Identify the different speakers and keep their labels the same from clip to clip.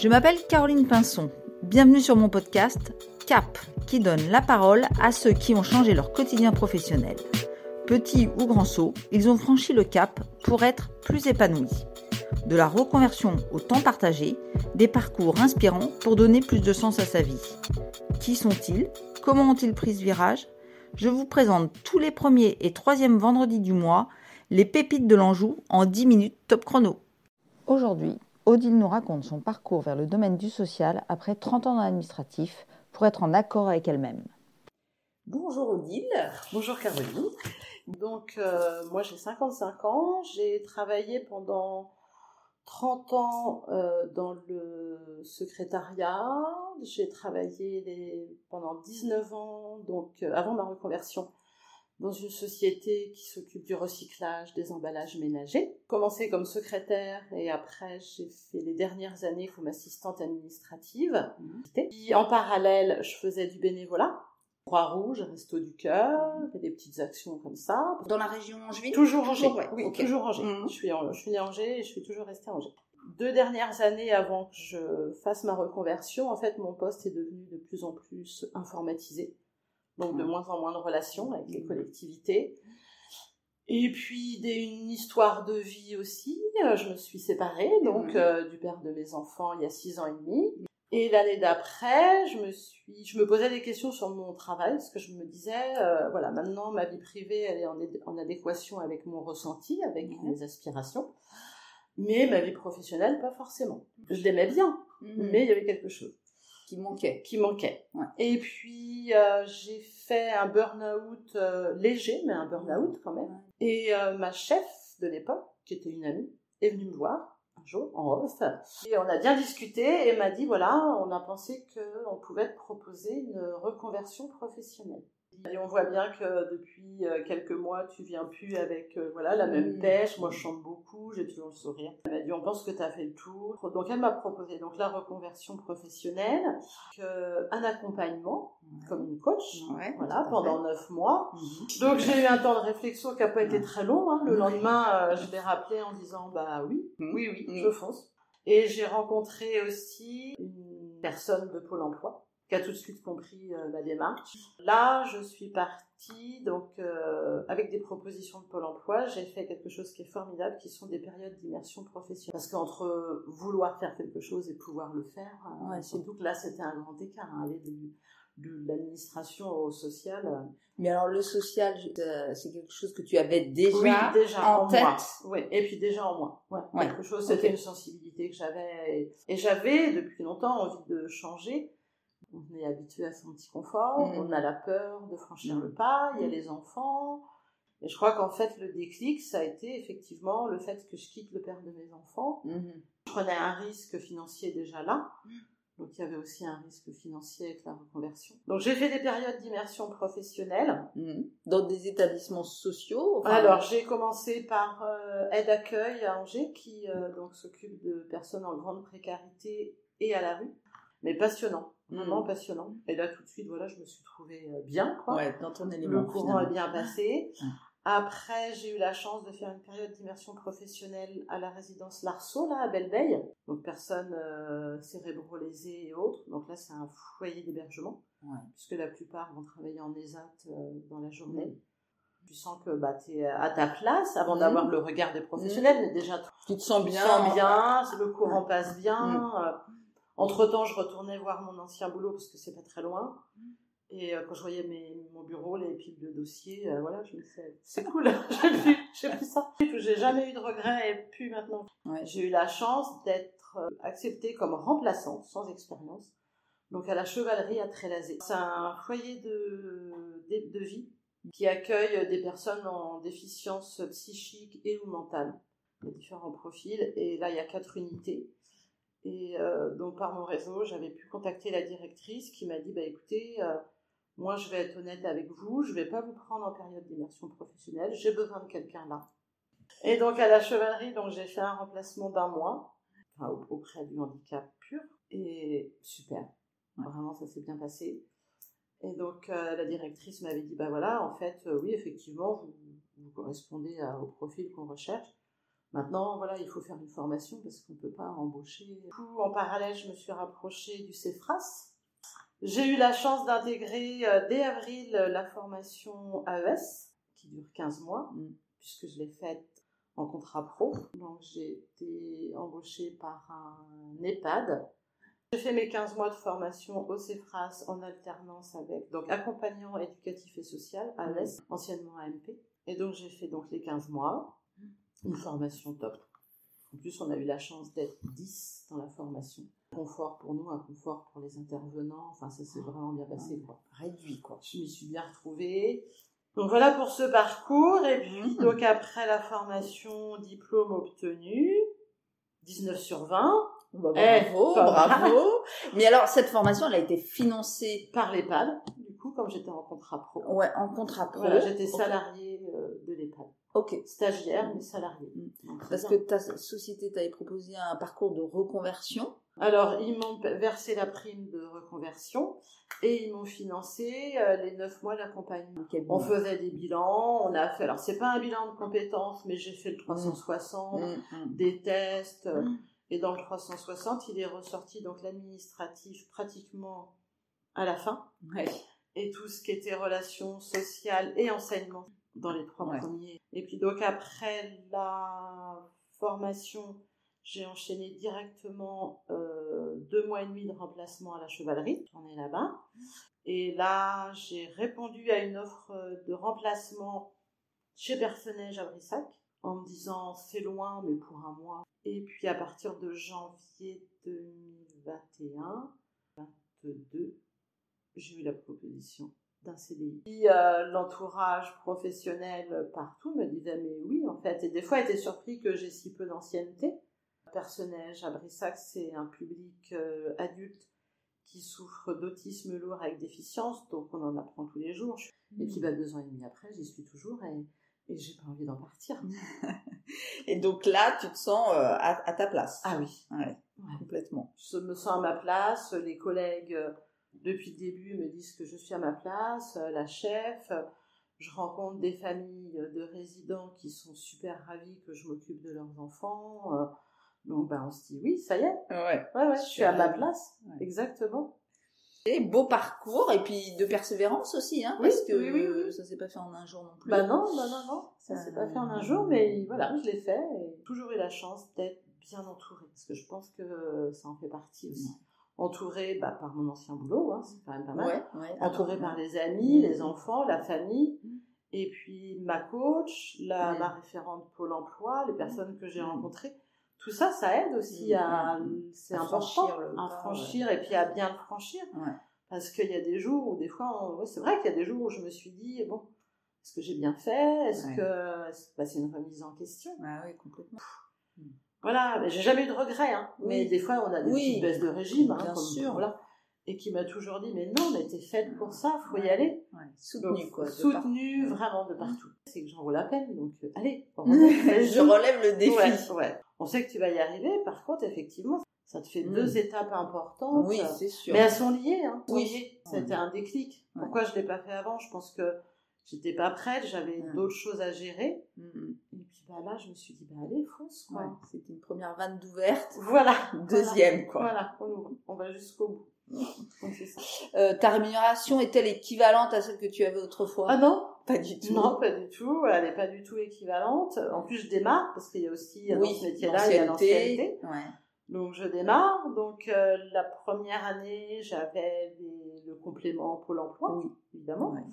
Speaker 1: Je m'appelle Caroline Pinson. Bienvenue sur mon podcast CAP, qui donne la parole à ceux qui ont changé leur quotidien professionnel. Petits ou grands sauts, ils ont franchi le cap pour être plus épanouis. De la reconversion au temps partagé, des parcours inspirants pour donner plus de sens à sa vie. Qui sont-ils? Comment ont-ils pris ce virage? Je vous présente tous les premiers et troisièmes vendredis du mois les pépites de l'Anjou en 10 minutes top chrono. Aujourd'hui, Odile nous raconte son parcours vers le domaine du social après 30 ans dans l'administratif pour être en accord avec elle-même.
Speaker 2: Bonjour Odile. Bonjour Caroline. Donc, euh, moi j'ai 55 ans, j'ai travaillé pendant 30 ans euh, dans le secrétariat, j'ai travaillé pendant 19 ans, donc euh, avant ma reconversion, dans une société qui s'occupe du recyclage des emballages ménagers. Commencé comme secrétaire et après j'ai fait les dernières années comme assistante administrative. Mmh. en parallèle, je faisais du bénévolat. Croix-Rouge, Resto du Cœur, des petites actions comme ça.
Speaker 3: Dans la région Angevine
Speaker 2: Toujours Angers, oui, toujours Angers. Mmh. Je, suis, je suis née à Angers et je suis toujours restée à Angers. Deux dernières années avant que je fasse ma reconversion, en fait, mon poste est devenu de plus en plus informatisé donc de moins en moins de relations avec les collectivités. Et puis une histoire de vie aussi. Euh, je me suis séparée donc euh, du père de mes enfants il y a six ans et demi. Et l'année d'après, je me suis, je me posais des questions sur mon travail parce que je me disais, euh, voilà, maintenant ma vie privée elle est en, adéquation avec mon ressenti, avec mes aspirations, mais ma vie professionnelle pas forcément. Je l'aimais bien, mais il y avait quelque chose
Speaker 3: qui manquait.
Speaker 2: Qui manquait. Et puis euh, j'ai fait un burn-out euh, léger, mais un burn-out quand même. Et euh, ma chef de l'époque, qui était une amie, est venue me voir un jour en off. Et on a bien discuté et m'a dit voilà, on a pensé qu'on pouvait te proposer une reconversion professionnelle. Et on voit bien que depuis euh, quelques mois, tu viens plus avec euh, voilà la même pêche. Moi, je chante beaucoup, j'ai toujours le sourire. Elle m'a dit, on pense que tu as fait le tour. Donc, elle m'a proposé donc la reconversion professionnelle, un accompagnement comme une coach, voilà, pendant neuf mois. Mm-hmm. Donc, j'ai eu un temps de réflexion qui n'a pas été très long. Hein. Le lendemain, euh, je l'ai rappelé en disant, bah oui, mm. oui, oui, mm. je fonce. Et j'ai rencontré aussi une personne de Pôle Emploi qui a tout de suite compris euh, ma démarche. Là, je suis partie donc euh, avec des propositions de Pôle Emploi. J'ai fait quelque chose qui est formidable, qui sont des périodes d'immersion professionnelle. Parce qu'entre vouloir faire quelque chose et pouvoir le faire, euh, surtout que là, c'était un grand écart. Hein, aller de, l'administration au social.
Speaker 3: Mais alors le social, c'est quelque chose que tu avais déjà, déjà en, tête.
Speaker 2: Oui, et puis déjà en moi. Ouais, Quelque chose, c'était une sensibilité que j'avais et j'avais depuis longtemps envie de changer on est habitué à son petit confort, mm. on a la peur de franchir mm. le pas, il y a mm. les enfants. Et je crois qu'en fait, le déclic, ça a été effectivement le fait que je quitte le père de mes enfants. Mm-hmm. Je prenais un risque financier déjà là. Donc il y avait aussi un risque financier avec la reconversion. Donc j'ai fait des périodes d'immersion professionnelle.
Speaker 3: Dans des établissements sociaux
Speaker 2: Alors j'ai commencé par euh, aide accueil à Angers qui euh, donc s'occupe de personnes en grande précarité et à la rue. Mais passionnant. Vraiment mm. passionnant. Et là, tout de suite, voilà, je me suis trouvée euh, bien, quoi.
Speaker 3: Ouais, dans ton élément.
Speaker 2: Le courant est bien passé. Après, j'ai eu la chance de faire une période d'immersion professionnelle à la résidence Larceau, là, à belle Donc, personnes euh, cérébrolésées et autres. Donc là, c'est un foyer d'hébergement. Puisque la plupart vont travailler en ESAT euh, dans la journée. Mm. Tu sens que bah, tu es à ta place avant mm. d'avoir le regard des professionnels. Déjà,
Speaker 3: tu te sens bien.
Speaker 2: Tu te sens bien, le courant passe bien. Euh, entre-temps, je retournais voir mon ancien boulot parce que c'est pas très loin. Et euh, quand je voyais mes, mon bureau, les piles de dossiers, euh, voilà, je me disais, c'est cool, j'ai pris, ça. J'ai jamais eu de regrets et puis maintenant, j'ai eu la chance d'être euh, acceptée comme remplaçante, sans expérience, donc à la chevalerie à Trélazé. C'est un foyer de, de, de, vie qui accueille des personnes en déficience psychique et ou mentale. A différents profils et là, il y a quatre unités. Et euh, donc par mon réseau, j'avais pu contacter la directrice qui m'a dit bah écoutez, euh, moi je vais être honnête avec vous, je vais pas vous prendre en période d'immersion professionnelle, j'ai besoin de quelqu'un là. Et donc à la chevalerie, donc j'ai fait un remplacement d'un mois auprès du handicap pur et super. Vraiment ça s'est bien passé. Et donc euh, la directrice m'avait dit bah voilà en fait oui effectivement vous, vous correspondez au profil qu'on recherche. Maintenant, voilà, il faut faire une formation parce qu'on ne peut pas embaucher. Du coup, en parallèle, je me suis rapprochée du CEFRAS. J'ai eu la chance d'intégrer euh, dès avril la formation AES, qui dure 15 mois, mm. puisque je l'ai faite en contrat pro. Donc, j'ai été embauchée par un EHPAD. J'ai fait mes 15 mois de formation au CEFRAS en alternance avec donc accompagnant éducatif et social, AES, anciennement AMP. Et donc, j'ai fait donc les 15 mois une formation top. En plus, on a eu la chance d'être 10 dans la formation. Confort pour nous, un confort pour les intervenants. Enfin, ça s'est vraiment bien passé, quoi.
Speaker 3: Réduit, quoi.
Speaker 2: Je m'y suis bien retrouvée. Donc voilà pour ce parcours. Et puis, mmh. donc après la formation, diplôme obtenu, 19 sur 20.
Speaker 3: Bah, bravo, eh, bravo. Mais alors, cette formation, elle a été financée
Speaker 2: par l'EHPAD, coup, comme j'étais en contrat pro.
Speaker 3: Ouais, en contrat pro.
Speaker 2: Voilà, j'étais salariée euh, de l'EHPAD.
Speaker 3: Ok.
Speaker 2: Stagiaire, mais salarié.
Speaker 3: Mm. Parce que ta société t'avait proposé un parcours de reconversion.
Speaker 2: Alors, ils m'ont versé la prime de reconversion et ils m'ont financé euh, les neuf mois d'accompagnement. On faisait des bilans, on a fait, alors c'est pas un bilan de compétences, mais j'ai fait le 360, mm. mm, des tests, et dans le 360, il est ressorti donc l'administratif pratiquement à la fin. Et tout ce qui était relations sociales et enseignement dans les trois premiers. Et puis donc après la formation, j'ai enchaîné directement euh, deux mois et demi de remplacement à la chevalerie. On est là-bas. Et là, j'ai répondu à une offre de remplacement chez Personnage à Brissac en me disant c'est loin, mais pour un mois. Et puis à partir de janvier 2021, 22, j'ai eu la proposition d'un CDI. Euh, l'entourage professionnel partout me disait mais oui en fait et des fois était surpris que j'ai si peu d'ancienneté. Personnage à Brissac c'est un public euh, adulte qui souffre d'autisme lourd avec déficience donc on en apprend tous les jours et puis bah, deux ans et demi après j'y suis toujours et, et j'ai pas envie d'en partir.
Speaker 3: et donc là tu te sens euh, à, ta place.
Speaker 2: Ah oui,
Speaker 3: ouais, complètement.
Speaker 2: Je me sens à ma place, les collègues depuis le début, me disent que je suis à ma place, euh, la chef. Je rencontre des familles de résidents qui sont super ravis que je m'occupe de leurs enfants. Euh, donc, ben, on se dit, oui, ça y est.
Speaker 3: Ouais.
Speaker 2: Ouais, ouais, je suis à ma place. Exactement.
Speaker 3: Et beau parcours, et puis de persévérance aussi, hein, parce que oui, oui, ça s'est pas fait en un jour non plus.
Speaker 2: Bah non, non, non, non, ça s'est pas fait en un jour, mais voilà, je l'ai fait, et toujours eu la chance d'être bien entourée, parce que je pense que ça en fait partie aussi entouré bah, par mon ancien boulot, hein, c'est quand même pas mal, entouré par les amis, les enfants, la famille, mm. et puis ma coach, la, ma référente Pôle Emploi, les personnes que j'ai mm. rencontrées. Tout ça, ça aide aussi à, c'est important, franchir à franchir et puis à bien le franchir. Parce qu'il y a des jours où des fois, c'est vrai qu'il y a des jours où je me suis dit, bon, est-ce que j'ai bien fait? Est-ce que bah, c'est une remise en question.
Speaker 3: Ah oui, complètement.
Speaker 2: Voilà, j'ai jamais eu de regrets, hein. Mais des fois, on a des petites baisses de régime, hein, bien sûr. Voilà. Et qui m'a toujours dit, mais non, mais t'es faite pour ça, faut y aller.
Speaker 3: Ouais. Soutenu, quoi.
Speaker 2: Soutenu, vraiment, de partout. C'est que j'en vaut la peine, donc, euh, allez.
Speaker 3: Je relève le défi.
Speaker 2: Ouais. On sait que tu vas y arriver, par contre, effectivement, ça te fait mm. deux étapes importantes.
Speaker 3: Oui, c'est sûr.
Speaker 2: Mais elles sont liées, hein. Oui. C'était un déclic. Pourquoi je l'ai pas fait avant? Je pense que j'étais pas prête, j'avais d'autres choses à gérer. Mm. Et puis bah, là, je me suis dit, bah allez, fonce, quoi.
Speaker 3: C'était une première vanne d'ouverte.
Speaker 2: Voilà.
Speaker 3: Deuxième, quoi.
Speaker 2: Voilà, on, on va jusqu'au bout.
Speaker 3: Euh, ta rémunération est-elle équivalente à celle que tu avais autrefois?
Speaker 2: Ah non,
Speaker 3: pas du tout.
Speaker 2: Non, pas du tout. Elle n'est pas du tout équivalente. En plus, je démarre parce qu'il y a aussi dans ce métier-là, il y a l'ancienneté. Ouais. Donc je démarre. Donc euh, la première année, j'avais le complément Pôle Emploi, oui. évidemment. Ouais.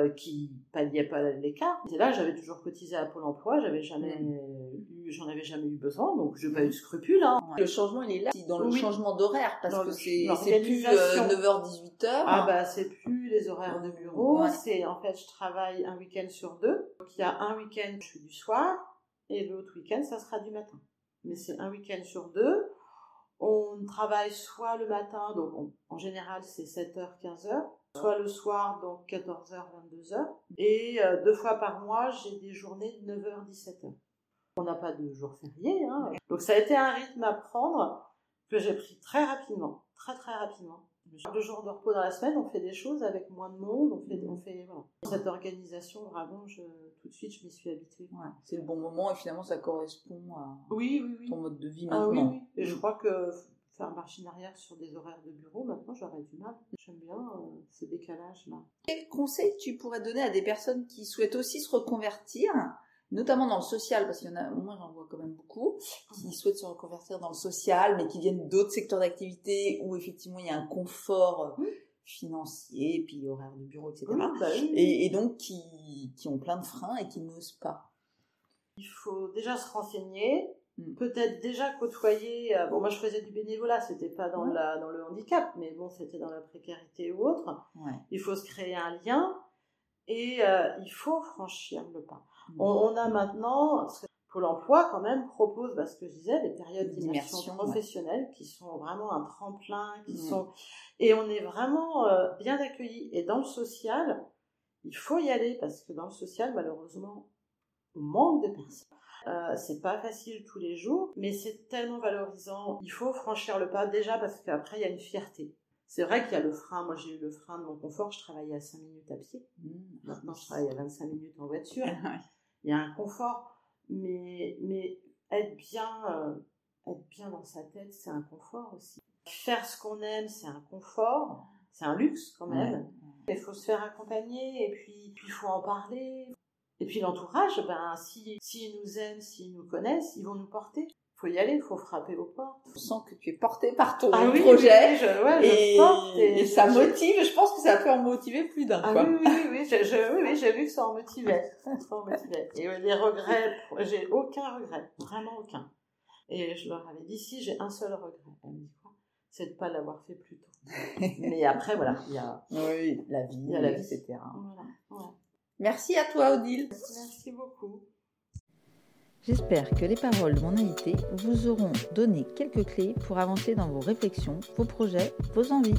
Speaker 2: Euh, qui palliait pas l'écart. Et là, j'avais toujours cotisé à Pôle Emploi, j'avais jamais mm. eu, j'en avais jamais eu besoin, donc je n'ai pas eu de scrupule. Hein.
Speaker 3: Le changement, il est là, dans le changement d'horaire, parce que c'est plus 9h-18h.
Speaker 2: Euh, ah bah c'est plus les horaires de bureau, c'est en fait je travaille un week-end sur deux. Donc il y a un week-end je suis du soir, et l'autre week-end ça sera du matin. Mais c'est un week-end sur deux. On travaille soit le matin, donc en général c'est 7h, 15h, soit le soir, donc 14h, 22h. Et euh, deux fois par mois, j'ai des journées de 9h, 17h. On n'a pas de jour férié, hein. Donc ça a été un rythme à prendre que j'ai pris très rapidement, très très rapidement. Deux jours de repos dans la semaine, on fait des choses avec moins de monde, on fait, on fait Cette organisation, vraiment, je, tout de suite, je m'y suis habituée.
Speaker 3: c'est le bon moment et finalement, ça correspond à
Speaker 2: oui, oui, oui.
Speaker 3: ton mode de vie
Speaker 2: ah
Speaker 3: maintenant.
Speaker 2: oui, Et je crois que faire marche arrière sur des horaires de bureau, maintenant, j'aurais du mal. J'aime bien euh, ce décalage-là.
Speaker 3: Quel conseil tu pourrais donner à des personnes qui souhaitent aussi se reconvertir notamment dans le social, parce qu'il y en a, moi j'en vois quand même beaucoup, qui souhaitent se reconvertir dans le social, mais qui viennent d'autres secteurs d'activité où effectivement il y a un confort euh, financier, puis horaire de bureau, etc. Bah et, donc qui, qui ont plein de freins et qui n'osent pas.
Speaker 2: Il faut déjà se renseigner. Peut-être déjà côtoyer. Euh, bon, moi je faisais du bénévolat, c'était pas dans, la, dans le handicap, mais bon, c'était dans la précarité ou autre. Il faut se créer un lien et euh, il faut franchir le pas. Mm. On, a maintenant, Pôle emploi quand même propose, parce que je disais, des périodes d'immersion professionnelle qui sont vraiment un tremplin, qui mm. sont et on est vraiment euh, bien accueillis. Et dans le social, il faut y aller parce que dans le social, malheureusement, on manque de personnes. Euh, c'est pas facile tous les jours, mais c'est tellement valorisant. Il faut franchir le pas déjà parce qu'après il y a une fierté. C'est vrai qu'il y a le frein. Moi, j'ai eu le frein de mon confort. Je travaillais à 5 minutes à pied. Mmh. Maintenant, je travaille à 25 minutes en voiture. Il y a un confort. Mais, mais être bien, euh, être bien dans sa tête, c'est un confort aussi. Faire ce qu'on aime, c'est un confort. C'est un luxe quand même. Il faut se faire accompagner et puis il faut en parler. Et puis l'entourage, ben, s'ils si, nous aiment, s'ils nous connaissent, ils vont nous porter faut y aller, il faut frapper aux portes.
Speaker 3: On sent que tu es porté par ton ah projet. et, ça motive. Je pense que ça peut en motiver plus d'un.
Speaker 2: Ah oui, oui, oui, oui, j'ai vu que ça en motivait. Ça en motivait. Et les regrets, j'ai aucun regret, vraiment aucun. Et je leur avais dit si j'ai un seul regret. Elle me dit quoi? C'est de pas l'avoir fait plus tôt. Mais après, voilà, il y a
Speaker 3: oui, la vie,
Speaker 2: il y a la vie,
Speaker 3: etc. Voilà. Merci à toi, Odile.
Speaker 2: Merci beaucoup.
Speaker 1: J'espère que les paroles de mon invité vous auront donné quelques clés pour avancer dans vos réflexions, vos projets, vos envies.